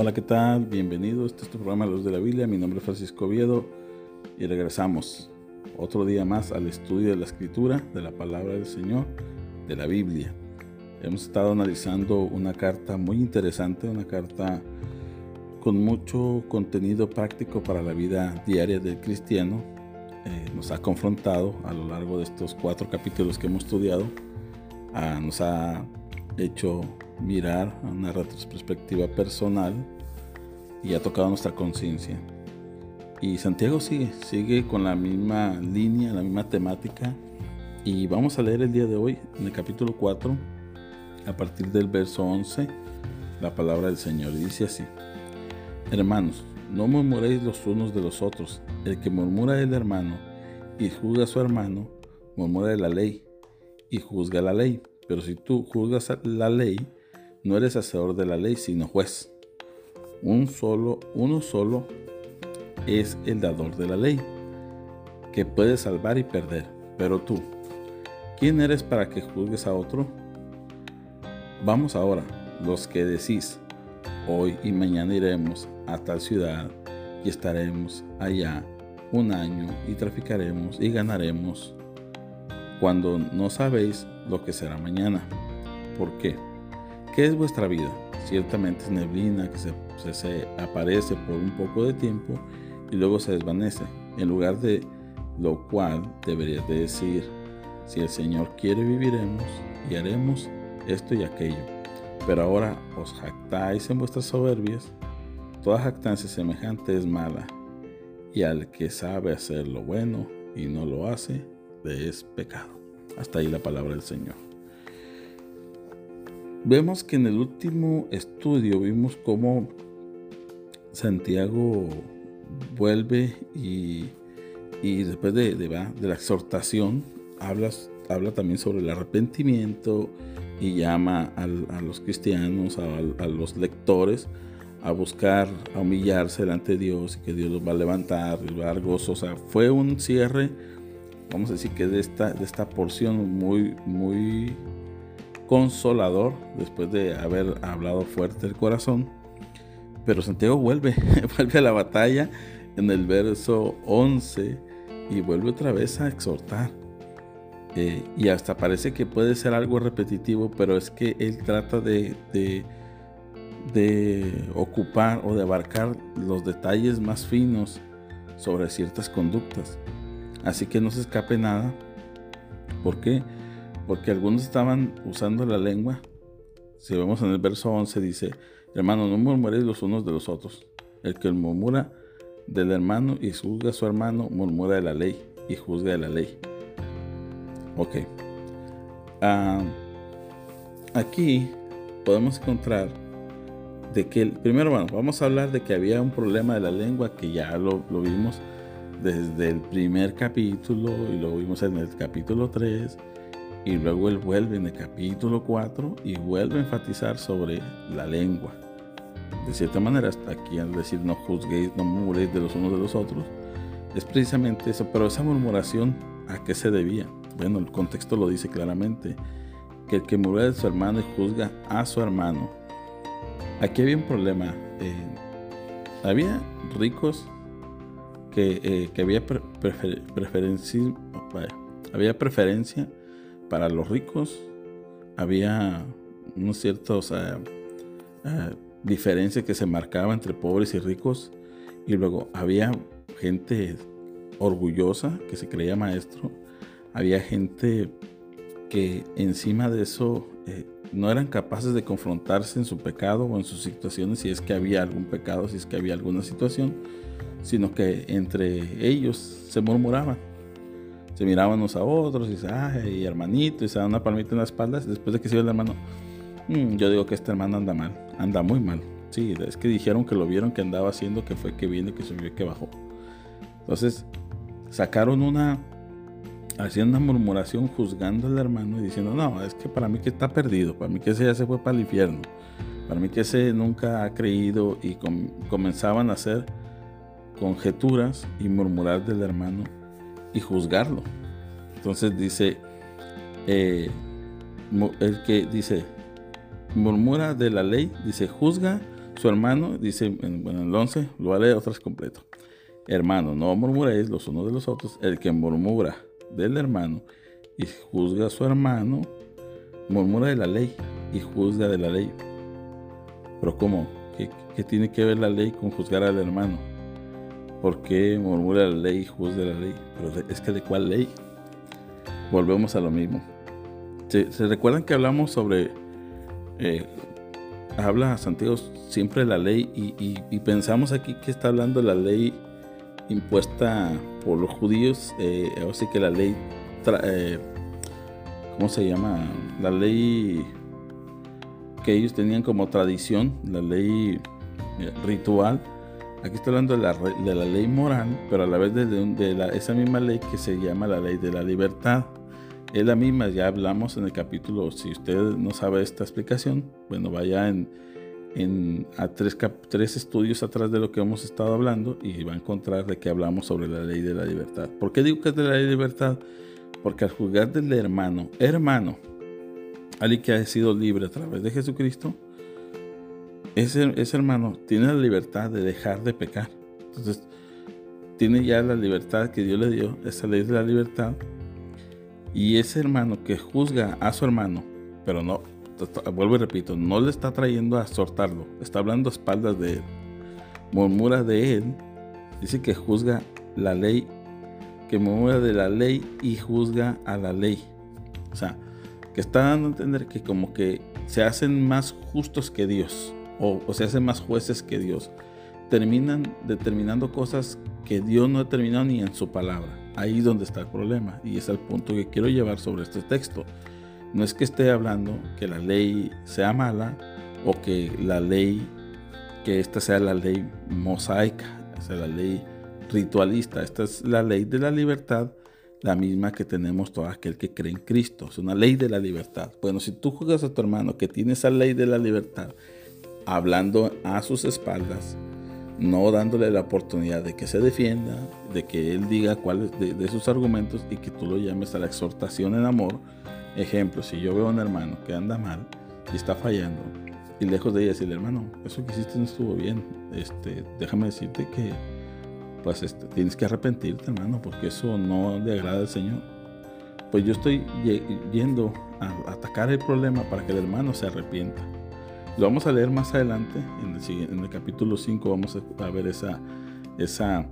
Hola, ¿qué tal? Bienvenido. Este es tu programa Luz de la Biblia. Mi nombre es Francisco Oviedo y regresamos otro día más al estudio de la escritura, de la palabra del Señor, de la Biblia. Hemos estado analizando una carta muy interesante, una carta con mucho contenido práctico para la vida diaria del cristiano. Eh, nos ha confrontado a lo largo de estos cuatro capítulos que hemos estudiado. Ah, nos ha hecho mirar a una retrospectiva personal y ha tocado nuestra conciencia. Y Santiago sigue, sigue con la misma línea, la misma temática. Y vamos a leer el día de hoy, en el capítulo 4, a partir del verso 11, la palabra del Señor. Dice así, Hermanos, no murmuréis los unos de los otros. El que murmura del hermano y juzga a su hermano, murmura de la ley y juzga la ley. Pero si tú juzgas la ley, no eres hacedor de la ley, sino juez. Un solo, uno solo es el dador de la ley, que puede salvar y perder. Pero tú, ¿quién eres para que juzgues a otro? Vamos ahora, los que decís, hoy y mañana iremos a tal ciudad y estaremos allá un año y traficaremos y ganaremos cuando no sabéis lo que será mañana. ¿Por qué? ¿Qué es vuestra vida? Ciertamente es neblina que se, aparece por un poco de tiempo y luego se desvanece, en lugar de lo cual deberías de decir, si el Señor quiere viviremos y haremos esto y aquello. Pero ahora os jactáis en vuestras soberbias, toda jactancia semejante es mala, y al que sabe hacer lo bueno y no lo hace, le es pecado. Hasta ahí la palabra del Señor. Vemos que en el último estudio vimos cómo Santiago vuelve y, después de, la exhortación habla, habla también sobre el arrepentimiento y llama a los cristianos, a, los lectores, a buscar, a humillarse delante de Dios y que Dios los va a levantar, les va a dar gozo. O sea, fue un cierre vamos a decir que de esta, de esta porción muy, muy consolador después de haber hablado fuerte el corazón. Pero Santiago vuelve, vuelve a la batalla en el verso 11 y vuelve otra vez a exhortar. Eh, y hasta parece que puede ser algo repetitivo, pero es que él trata de, de, de ocupar o de abarcar los detalles más finos sobre ciertas conductas. Así que no se escape nada. ¿Por qué? Porque algunos estaban usando la lengua. Si vemos en el verso 11 dice, hermano, no murmuréis los unos de los otros. El que murmura del hermano y juzga a su hermano, murmura de la ley y juzga de la ley. Ok. Ah, aquí podemos encontrar de que, primero, bueno, vamos a hablar de que había un problema de la lengua que ya lo, lo vimos desde el primer capítulo y lo vimos en el capítulo 3 y luego él vuelve en el capítulo 4 y vuelve a enfatizar sobre la lengua. De cierta manera, hasta aquí al decir no juzguéis, no murmuréis de los unos de los otros, es precisamente eso. Pero esa murmuración, ¿a qué se debía? Bueno, el contexto lo dice claramente, que el que murmura de su hermano y juzga a su hermano. Aquí había un problema. Eh, había ricos que, eh, había, preferencia, había preferencia para los ricos, había unos ciertos uh, diferencias que se marcaba entre pobres y ricos, y luego había gente orgullosa que se creía maestro, había gente que encima de eso eh, no eran capaces de confrontarse en su pecado o en sus situaciones, si es que había algún pecado, si es que había alguna situación, sino que entre ellos se murmuraban. Se miraban unos a otros y dice, ay, hermanito, y se dan una palmita en la espalda. Después de que se iba el hermano, mm, yo digo que este hermano anda mal, anda muy mal. Sí, es que dijeron que lo vieron que andaba haciendo, que fue que vino, que subió, que bajó. Entonces, sacaron una, hacían una murmuración juzgando al hermano y diciendo, no, es que para mí que está perdido, para mí que ese ya se fue para el infierno, para mí que ese nunca ha creído y comenzaban a hacer conjeturas y murmurar del hermano y juzgarlo. Entonces dice, eh, el que dice, murmura de la ley, dice, juzga su hermano, dice en, el 11, lo voy a leer otra vez completo. Hermano, no murmuréis los unos de los otros. El que murmura del hermano y juzga a su hermano, murmura de la ley y juzga de la ley. Pero ¿cómo? ¿Qué, qué tiene que ver la ley con juzgar al hermano? ¿Por qué murmura la ley y juzga la ley? Pero es que de cuál ley? Volvemos a lo mismo. ¿Se, recuerdan que hablamos sobre... Eh, habla Santiago siempre de la ley y, pensamos aquí que está hablando la ley impuesta por los judíos, eh, que la ley, eh, ¿cómo se llama? La ley que ellos tenían como tradición, la ley eh, ritual. Aquí está hablando de la, ley moral, pero a la vez de, esa misma ley que se llama la ley de la libertad. Es la misma, ya hablamos en el capítulo, si usted no sabe esta explicación, bueno, vaya en a tres, tres estudios atrás de lo que hemos estado hablando y va a encontrar de que hablamos sobre la ley de la libertad. ¿Por qué digo que es de la ley de libertad? Porque al juzgar del hermano, hermano, alguien que ha sido libre a través de Jesucristo, ese, hermano tiene la libertad de dejar de pecar. Entonces, tiene ya la libertad que Dios le dio, esa ley de la libertad, y ese hermano que juzga a su hermano, pero no, vuelvo y repito, no le está trayendo a exhortarlo, está hablando a espaldas de él, murmura de él, dice que juzga la ley, que murmura de la ley y juzga a la ley. O sea, que está dando a entender que como que se hacen más justos que Dios, o, o se hacen más jueces que Dios. Terminan determinando cosas que Dios no ha determinado ni en su palabra. Ahí es donde está el problema y es el punto que quiero llevar sobre este texto. No es que esté hablando que la ley sea mala o que la ley, que esta sea la ley mosaica, sea la ley ritualista. Esta es la ley de la libertad, la misma que tenemos todo aquel que cree en Cristo. Es una ley de la libertad. Bueno, si tú juegas a tu hermano que tiene esa ley de la libertad, hablando a sus espaldas, no dándole la oportunidad de que se defienda, de que él diga cuáles de, sus argumentos y que tú lo llames a la exhortación en amor. Ejemplo, si yo veo a un hermano que anda mal y está fallando, y lejos de ella decirle, hermano, eso que hiciste no estuvo bien, este, déjame decirte que pues este, tienes que arrepentirte, hermano, porque eso no le agrada al Señor. Pues yo estoy yendo a atacar el problema para que el hermano se arrepienta. Lo vamos a leer más adelante, en el, capítulo 5 vamos a, ver esa,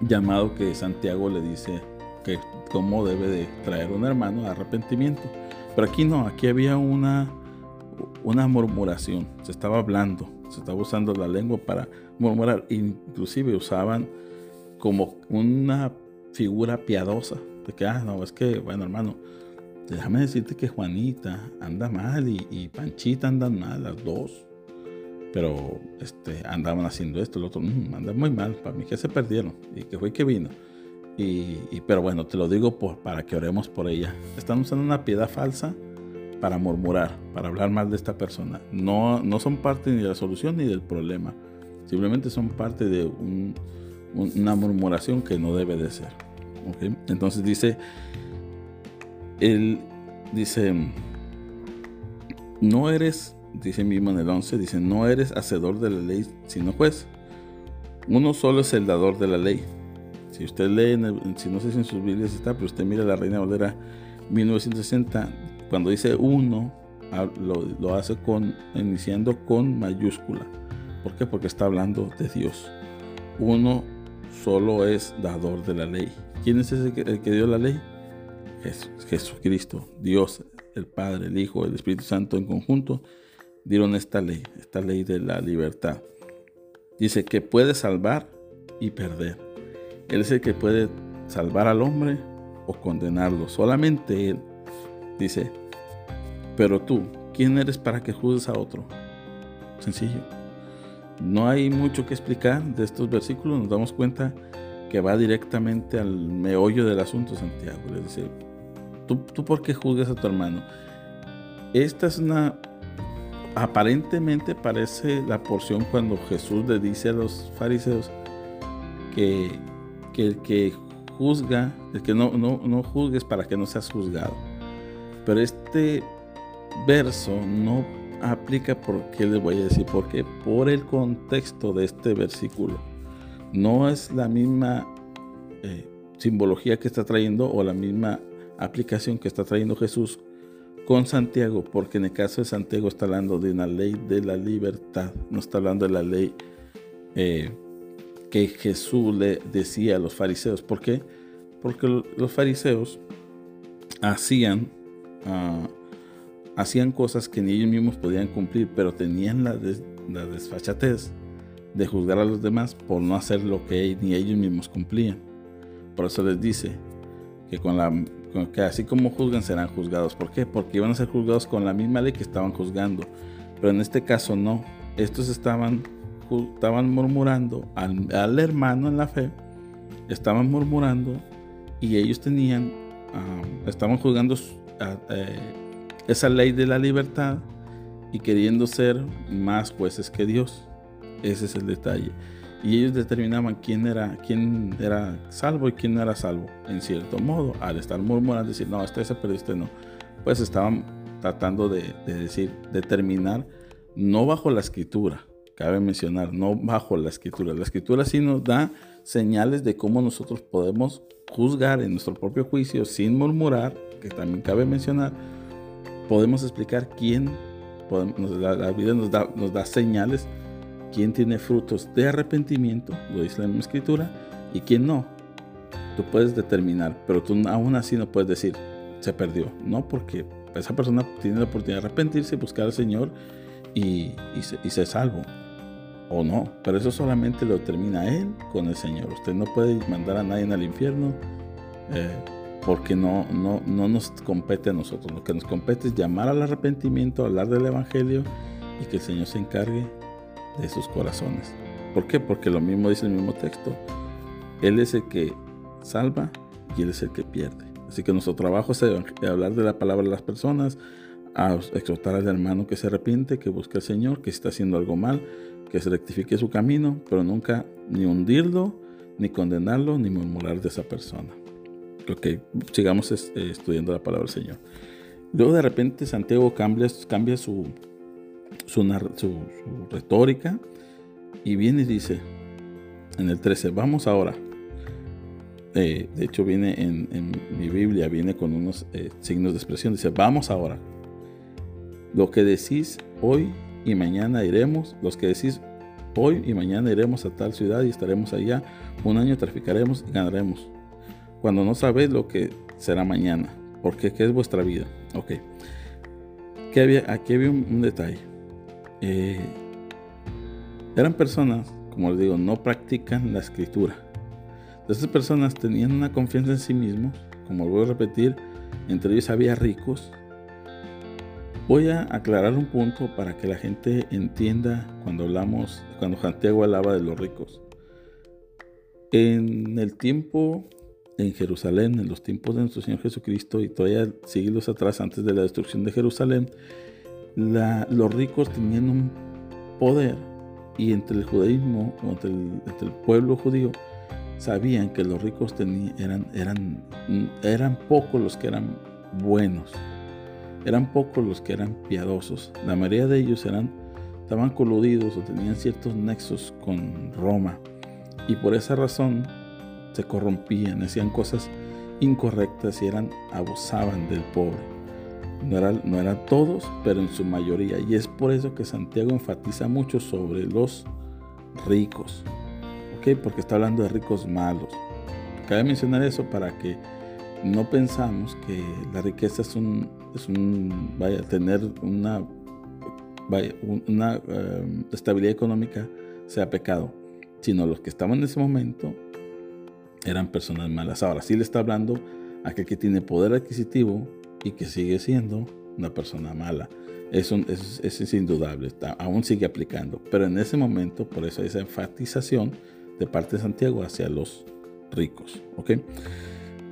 llamado que Santiago le dice que cómo debe de traer un hermano a arrepentimiento. Pero aquí no, aquí había una, una murmuración, se estaba hablando, se estaba usando la lengua para murmurar, inclusive usaban como una figura piadosa, de que, ah, no, es que, bueno, hermano, déjame decirte que Juanita anda mal y, Panchita andan mal, las dos. Pero este, andaban haciendo esto, el otro, mmm, andan muy mal, para mí que se perdieron y que fue que vino. Y, pero bueno, te lo digo por, para que oremos por ella. Están usando una piedad falsa para murmurar, para hablar mal de esta persona. No, no son parte ni de la solución ni del problema. Simplemente son parte de una murmuración que no debe de ser. Entonces dice él dice, no eres, dice mismo en el 11, dice, no eres hacedor de la ley, sino juez. Uno solo es el dador de la ley. Si usted lee, si no sé si en sus Biblias está, pero usted mira la Reina Valera 1960, cuando dice uno, lo, lo, hace con, iniciando con mayúscula. ¿Por qué? Porque está hablando de Dios. Uno solo es dador de la ley. ¿Quién es ese el que dio la ley? Jesucristo, Dios, el Padre, el Hijo, el Espíritu Santo en conjunto, dieron esta ley, esta ley de la libertad. Dice que puede salvar y perder. Él es el que puede salvar al hombre o condenarlo. Solamente Él. Dice, pero tú, ¿quién eres para que juzgues a otro? Sencillo. No hay mucho que explicar de estos versículos. Nos damos cuenta que va directamente al meollo del asunto, Santiago. Le dice, ¿Tú, por qué juzgas a tu hermano? Esta es una... Aparentemente parece la porción cuando Jesús le dice a los fariseos que, el que juzga, el que no, no, no juzgues para que no seas juzgado. Pero este verso no aplica, ¿por qué les voy a decir? Porque por el contexto de este versículo. No es la misma eh, simbología que está trayendo o la misma aplicación que está trayendo Jesús con Santiago, porque en el caso de Santiago está hablando de una ley de la libertad, no está hablando de la ley eh, que Jesús le decía a los fariseos. ¿Por qué? Porque los fariseos hacían, ah, hacían cosas que ni ellos mismos podían cumplir, pero tenían la, la desfachatez de juzgar a los demás por no hacer lo que ni ellos mismos cumplían. Por eso les dice que, con la, que así como juzgan serán juzgados. ¿Por qué? Porque iban a ser juzgados con la misma ley que estaban juzgando. Pero en este caso no. Estos estaban, murmurando al, hermano en la fe. Estaban murmurando y ellos tenían, estaban juzgando eh, esa ley de la libertad y queriendo ser más jueces que Dios. Ese es el detalle. Y ellos determinaban quién era, quién era salvo y quién no era salvo, en cierto modo, al estar murmurando, decir, no, este se pero este no. Pues estaban tratando de, decir, determinar, no bajo la escritura, cabe mencionar, no bajo la escritura. La escritura sí nos da señales de cómo nosotros podemos juzgar en nuestro propio juicio sin murmurar, que también cabe mencionar, podemos explicar quién, la, vida nos da, nos da señales quién tiene frutos de arrepentimiento, lo dice la escritura, y quién no. Tú puedes determinar, pero tú aún así no puedes decir, se perdió. No, porque esa persona tiene la oportunidad de arrepentirse, buscar al Señor y, y, se, salvo. O no, pero eso solamente lo determina Él con el Señor. Usted no puede mandar a nadie al infierno eh, porque no, no, no nos compete a nosotros. Lo que nos compete es llamar al arrepentimiento, hablar del Evangelio y que el Señor se encargue de sus corazones. ¿Por qué? Porque lo mismo dice el mismo texto. Él es el que salva y Él es el que pierde. Así que nuestro trabajo es hablar de la palabra de las personas, a exhortar al hermano que se arrepiente, que busque al Señor, que está haciendo algo mal, que se rectifique su camino, pero nunca ni hundirlo, ni condenarlo, ni murmurar de esa persona. Ok, sigamos eh, estudiando la palabra del Señor. Luego de repente Santiago cambia su, su, retórica y viene y dice en el 13, vamos ahora. Eh, de hecho viene en, mi Biblia, viene con unos eh, signos de expresión, dice, vamos ahora. Lo que decís hoy y mañana iremos, los que decís hoy y mañana iremos a tal ciudad y estaremos allá, un año traficaremos y ganaremos. Cuando no sabéis lo que será mañana, porque qué es vuestra vida. Ok. aquí había un detalle. Eh, eran personas, como les digo, no practican la escritura. Estas personas tenían una confianza en sí mismos, como voy a repetir, entre ellos había ricos. Voy a aclarar un punto para que la gente entienda cuando hablamos, cuando Santiago hablaba de los ricos. En el tiempo en Jerusalén, en los tiempos de nuestro Señor Jesucristo y todavía siglos atrás, antes de la destrucción de Jerusalén, los ricos tenían un poder y entre el judaísmo, entre el, pueblo judío, sabían que los ricos tenían, eran, eran, eran pocos los que eran buenos, eran pocos los que eran piadosos. La mayoría de ellos eran, estaban coludidos o tenían ciertos nexos con Roma y por esa razón se corrompían, hacían cosas incorrectas y eran, abusaban del pobre. No eran, todos, pero en su mayoría. Y es por eso que Santiago enfatiza mucho sobre los ricos. ¿Ok? Porque está hablando de ricos malos. Cabe mencionar eso para que no pensamos que la riqueza es un, es un vaya, tener una, vaya, una em, estabilidad económica sea pecado, sino los que estaban en ese momento eran personas malas. Ahora sí le está hablando a aquel que tiene poder adquisitivo, y que sigue siendo una persona mala. Eso, es indudable, está, aún sigue aplicando. Pero en ese momento, por eso hay esa enfatización de parte de Santiago hacia los ricos. ¿ok?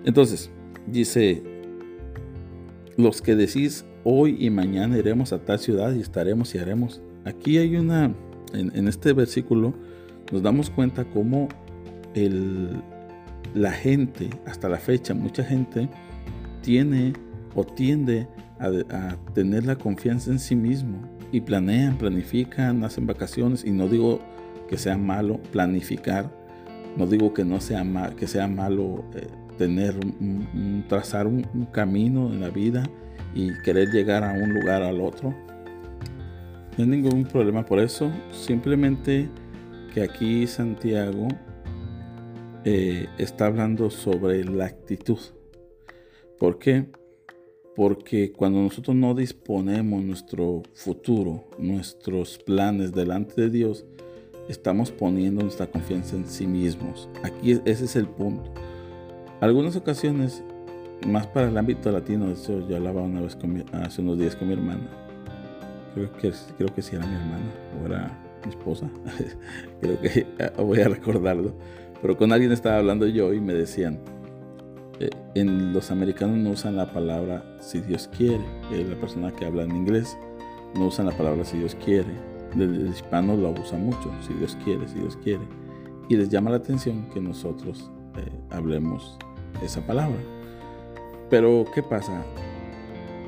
Entonces, dice, los que decís hoy y mañana iremos a tal ciudad y estaremos y haremos. Aquí hay una, en, en este versículo, nos damos cuenta cómo el, la gente, hasta la fecha, mucha gente tiene o tiende a, tener la confianza en sí mismo y planean, planifican, hacen vacaciones y no digo que sea malo planificar, no digo que no sea que sea malo eh, tener trazar un, camino en la vida y querer llegar a un lugar al otro. No hay ningún problema por eso, simplemente que aquí Santiago eh, está hablando sobre la actitud. ¿Por qué? Porque cuando nosotros no disponemos nuestro futuro, nuestros planes delante de Dios, estamos poniendo nuestra confianza en sí mismos. Aquí ese es el punto. Algunas ocasiones, más para el ámbito latino, hecho yo hablaba una vez hace unos días con mi hermana. Creo que, creo que sí era mi hermana o era mi esposa. creo que voy a recordarlo. Pero con alguien estaba hablando yo y me decían, eh, en los americanos no usan la palabra si Dios quiere. la persona que habla en inglés no usan la palabra si Dios quiere. El, hispano lo usa mucho, si Dios quiere, si Dios quiere. Y les llama la atención que nosotros eh, hablemos esa palabra. Pero ¿qué pasa?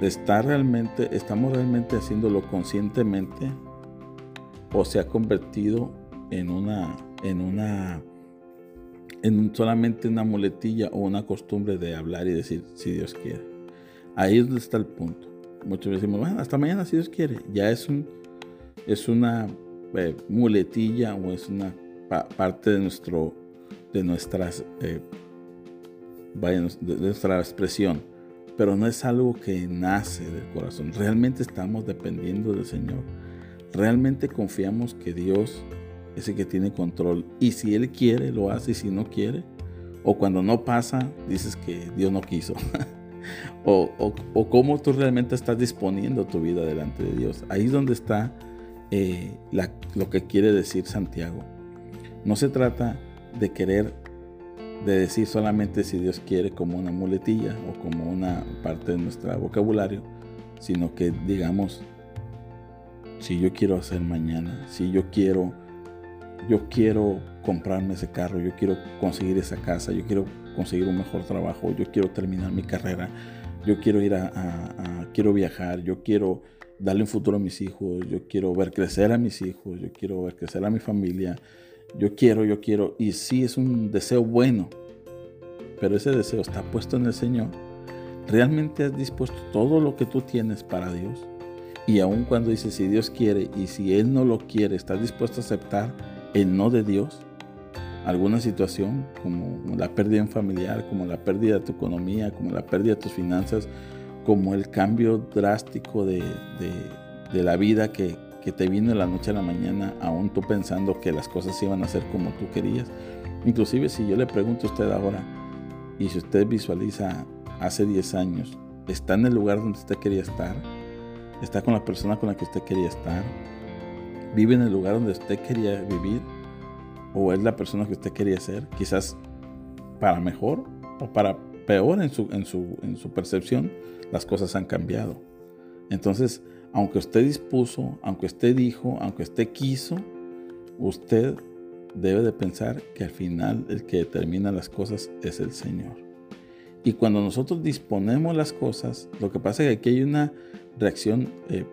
¿Está realmente, ¿Estamos realmente haciéndolo conscientemente o se ha convertido en una, en una en solamente una muletilla o una costumbre de hablar y decir si Dios quiere. Ahí es donde está el punto. Muchos decimos, bueno, hasta mañana si Dios quiere. Ya es, un, es una eh, muletilla o es una parte de, nuestro, de, nuestras, eh, de nuestra expresión. Pero no es algo que nace del corazón. Realmente estamos dependiendo del Señor. Realmente confiamos que Dios ese que tiene control. Y si Él quiere, lo hace, y si no quiere, o cuando no pasa, dices que Dios no quiso. o, o, cómo tú realmente estás disponiendo tu vida delante de Dios. Ahí es donde está eh, lo que quiere decir Santiago. No se trata de querer, de decir solamente si Dios quiere como una muletilla o como una parte de nuestro vocabulario, sino que digamos, si yo quiero hacer mañana, si yo quiero yo quiero comprarme ese carro, yo quiero conseguir esa casa, yo quiero conseguir un mejor trabajo, yo quiero terminar mi carrera, yo quiero ir a, quiero viajar, yo quiero darle un futuro a mis hijos, yo quiero ver crecer a mis hijos, yo quiero ver crecer a mi familia, yo quiero, yo quiero, y sí es un deseo bueno, pero ese deseo está puesto en el Señor. ¿Realmente has dispuesto todo lo que tú tienes para Dios? Y aun cuando dices si Dios quiere y si Él no lo quiere, ¿estás dispuesto a aceptar el no de Dios, alguna situación como la pérdida familiar, como la pérdida de tu economía, como la pérdida de tus finanzas, como el cambio drástico de, la vida que, te vino de la noche a la mañana, aún tú pensando que las cosas iban a ser como tú querías. Inclusive si yo le pregunto a usted ahora, y si usted visualiza hace 10 años, ¿está en el lugar donde usted quería estar? ¿Está con la persona con la que usted quería estar? Vive en el lugar donde usted quería vivir o es la persona que usted quería ser, quizás para mejor o para peor en su, en su, en su percepción, las cosas han cambiado. Entonces, aunque usted dispuso, aunque usted dijo, aunque usted quiso, usted debe de pensar que al final el que determina las cosas es el Señor. Y cuando nosotros disponemos las cosas, lo que pasa es que aquí hay una reacción eh,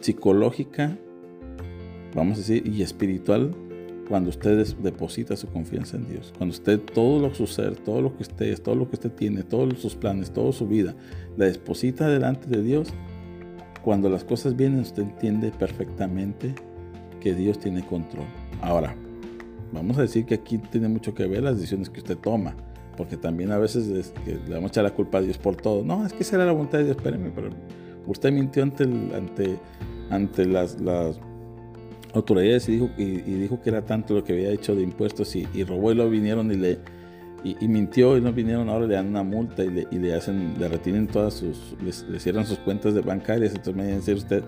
psicológica vamos a decir, y espiritual cuando usted deposita su confianza en Dios. Cuando usted todo lo su ser, todo lo que usted es, todo lo que usted tiene, todos sus planes, toda su vida, la deposita delante de Dios, cuando las cosas vienen usted entiende perfectamente que Dios tiene control. Ahora, vamos a decir que aquí tiene mucho que ver las decisiones que usted toma, porque también a veces le vamos a echar la culpa a Dios por todo. No, es que esa era la voluntad de Dios, espéreme, pero usted mintió ante, ante, ante las, las autoridades y dijo, y, dijo que era tanto lo que había hecho de impuestos y, robó y lo vinieron y le y, mintió y no vinieron ahora le dan una multa y le, y le hacen le retienen todas sus le, cierran sus cuentas de bancarias. Entonces me dice usted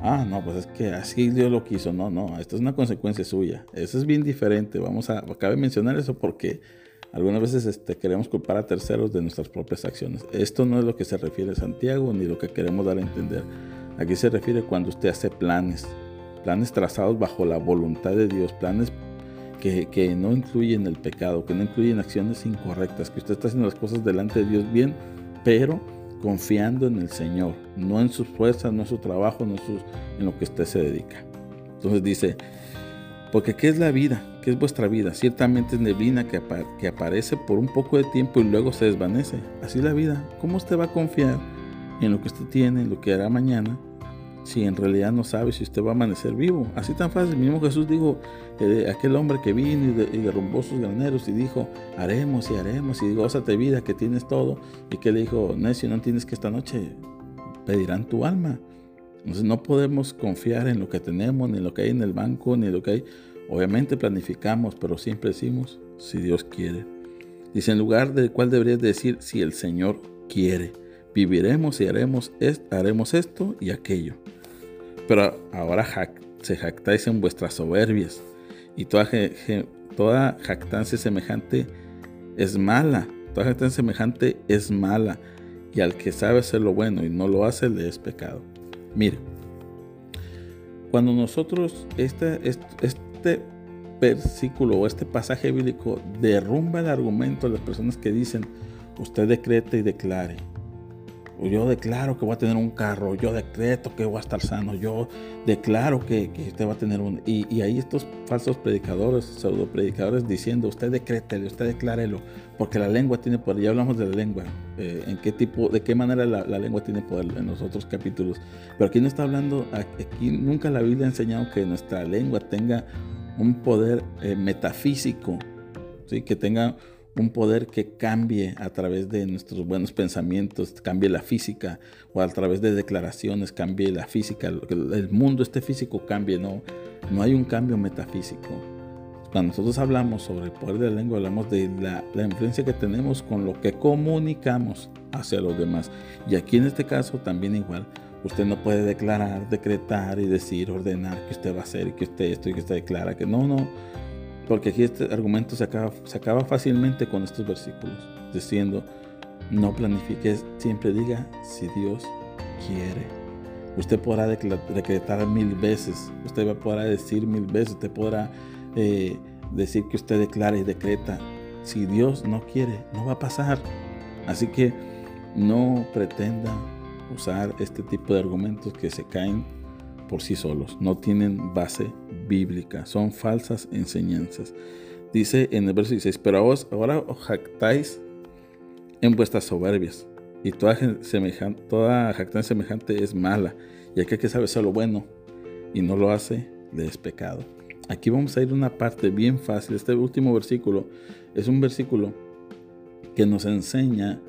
ah no pues es que así Dios lo quiso no no esto es una consecuencia suya eso es bien diferente vamos a cabe mencionar eso porque algunas veces este, queremos culpar a terceros de nuestras propias acciones esto no es lo que se refiere Santiago ni lo que queremos dar a entender aquí se refiere cuando usted hace planes planes trazados bajo la voluntad de Dios, planes que, no incluyen el pecado, que no incluyen acciones incorrectas, que usted está haciendo las cosas delante de Dios bien, pero confiando en el Señor, no en sus fuerzas, no en su trabajo, no en, lo que usted se dedica. Entonces dice, porque ¿qué es la vida? ¿Qué es vuestra vida? Ciertamente es neblina que, que aparece por un poco de tiempo y luego se desvanece. Así es la vida. ¿Cómo usted va a confiar en lo que usted tiene, en lo que hará mañana, si en realidad no sabe si usted va a amanecer vivo? Así tan fácil. Mismo Jesús dijo, eh, aquel hombre que vino y, derrumbó sus graneros y dijo, haremos y haremos y gózate vida que tienes todo. Y que le dijo, necio, no tienes que esta noche pedirán tu alma. Entonces no podemos confiar en lo que tenemos, ni en lo que hay en el banco, ni en lo que hay. Obviamente planificamos, pero siempre decimos, si Dios quiere. Dice, en lugar del cual deberías decir, si el Señor quiere, viviremos y haremos, haremos esto y aquello. Pero ahora se jactáis en vuestras soberbias, y toda, jactancia semejante es mala. Toda jactancia semejante es mala, y al que sabe hacer lo bueno y no lo hace, le es pecado. Mire, cuando nosotros, este, este, versículo o este pasaje bíblico derrumba el argumento de las personas que dicen, usted decrete y declare, yo declaro que voy a tener un carro, yo decreto que voy a estar sano, yo declaro que, usted va a tener un... Y, y ahí estos falsos predicadores, pseudo predicadores diciendo, usted decrételo, usted declárelo, porque la lengua tiene poder, ya hablamos de la lengua, eh, en qué tipo, de qué manera la, lengua tiene poder en los otros capítulos, pero aquí no está hablando, aquí nunca la Biblia ha enseñado que nuestra lengua tenga un poder eh, metafísico, ¿sí? que tenga un poder que cambie a través de nuestros buenos pensamientos, cambie la física, o a través de declaraciones cambie la física, el mundo este físico cambie, no, no hay un cambio metafísico. Cuando nosotros hablamos sobre el poder de la lengua, hablamos de la, la influencia que tenemos con lo que comunicamos hacia los demás. Y aquí en este caso también igual, usted no puede declarar, decretar y decir, ordenar que usted va a hacer que usted esto y que usted declara que no, no porque aquí este argumento se acaba, se acaba fácilmente con estos versículos, diciendo, no planifiques, siempre diga si Dios quiere. Usted podrá decretar mil veces, usted podrá decir mil veces, usted podrá eh, decir que usted declara y decreta. Si Dios no quiere, no va a pasar. Así que no pretenda usar este tipo de argumentos que se caen por sí solos, no tienen base bíblica, son falsas enseñanzas. Dice en el verso 16, pero vos ahora os jactáis en vuestras soberbias, y toda, semejante, toda jactancia semejante es mala, y aquel que sabe hacer lo bueno y no lo hace, le es pecado. Aquí vamos a ir a una parte bien fácil. Este último versículo es un versículo que nos enseña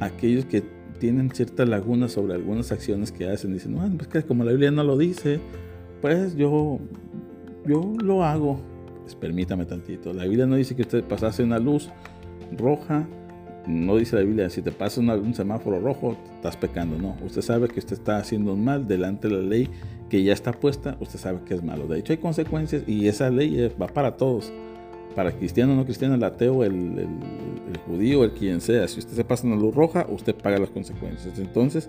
a aquellos que tienen ciertas lagunas sobre algunas acciones que hacen. Dicen, bueno, pues que como la Biblia no lo dice, pues yo, yo lo hago. Pues permítame tantito. La Biblia no dice que usted pasase una luz roja. No dice la Biblia, si te pasa un semáforo rojo, estás pecando. No, usted sabe que usted está haciendo un mal delante de la ley que ya está puesta. Usted sabe que es malo. De hecho, hay consecuencias y esa ley va para todos para cristiano, no cristiano, el ateo, el, judío, el quien sea, si usted se pasa una luz roja, usted paga las consecuencias. Entonces,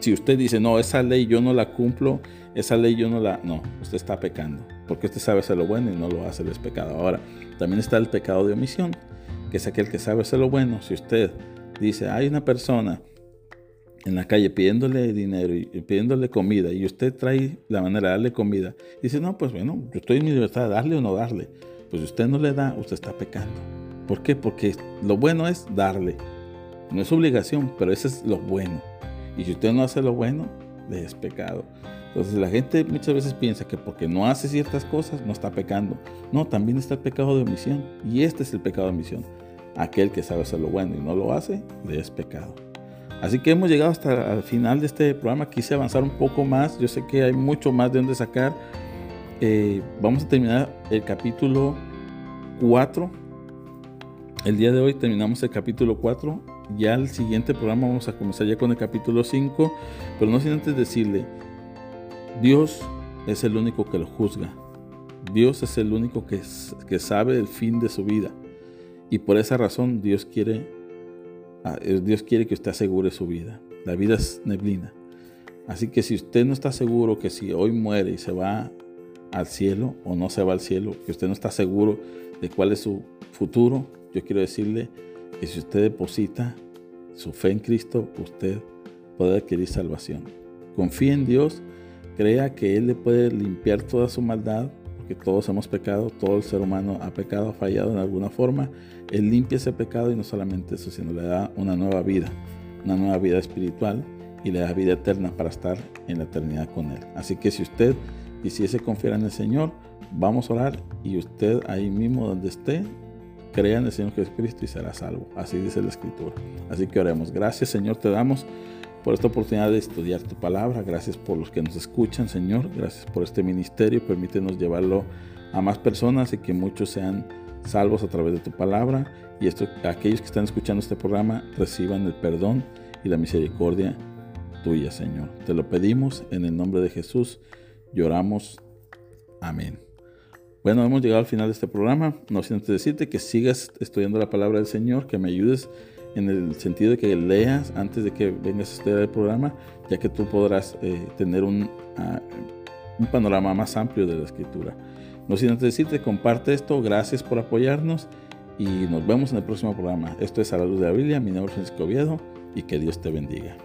si usted dice, no, esa ley yo no la cumplo, esa ley yo no la... No, usted está pecando, porque usted sabe hacer lo bueno y no lo hace, es pecado. Ahora, también está el pecado de omisión, que es aquel que sabe hacer lo bueno. Si usted dice, hay una persona en la calle pidiéndole dinero y pidiéndole comida y usted trae la manera de darle comida, dice, no, pues bueno, yo estoy en mi libertad darle o no darle pues si usted no le da, usted está pecando. ¿Por qué? Porque lo bueno es darle. No es obligación, pero eso es lo bueno. Y si usted no hace lo bueno, es pecado. Entonces la gente muchas veces piensa que porque no hace ciertas cosas no está pecando. No, también está el pecado de omisión. Y este es el pecado de omisión. Aquel que sabe hacer lo bueno y no lo hace, le es pecado. Así que hemos llegado hasta el final de este programa. Quise avanzar un poco más. Yo sé que hay mucho más de donde sacar. Eh, vamos a terminar el capítulo 4. El día de hoy terminamos el capítulo 4. Ya el siguiente programa vamos a comenzar ya con el capítulo 5. Pero no sin antes decirle, Dios es el único que lo juzga. Dios es el único que, que sabe el fin de su vida. Y por esa razón Dios quiere, ah, Dios quiere que usted asegure su vida. La vida es neblina. Así que si usted no está seguro que si hoy muere y se va al cielo o no se va al cielo, que usted no está seguro de cuál es su futuro, yo quiero decirle que si usted deposita su fe en Cristo, usted puede adquirir salvación. Confíe en Dios, crea que Él le puede limpiar toda su maldad, porque todos hemos pecado, todo el ser humano ha pecado, ha fallado en alguna forma. Él limpia ese pecado y no solamente eso, sino le da una nueva vida, una nueva vida espiritual y le da vida eterna para estar en la eternidad con Él. Así que si usted quisiese confiar en el Señor, vamos a orar y usted ahí mismo donde esté, crea en el Señor Jesucristo y será salvo. Así dice la Escritura. Así que oremos. Gracias Señor, te damos por esta oportunidad de estudiar tu palabra. Gracias por los que nos escuchan, Señor. Gracias por este ministerio. Permítenos llevarlo a más personas y que muchos sean salvos a través de tu palabra. Y esto, aquellos que están escuchando este programa reciban el perdón y la misericordia tuya, Señor. Te lo pedimos en el nombre de Jesús. Lloramos. Amén. Bueno, hemos llegado al final de este programa. No sin decirte que sigas estudiando la palabra del Señor, que me ayudes en el sentido de que leas antes de que vengas a estudiar el programa, ya que tú podrás eh, tener un, ah, un panorama más amplio de la escritura. No sin antes decirte, comparte esto, gracias por apoyarnos y nos vemos en el próximo programa. Esto es A la Luz de la Biblia, mi nombre es Francisco Oviedo y que Dios te bendiga.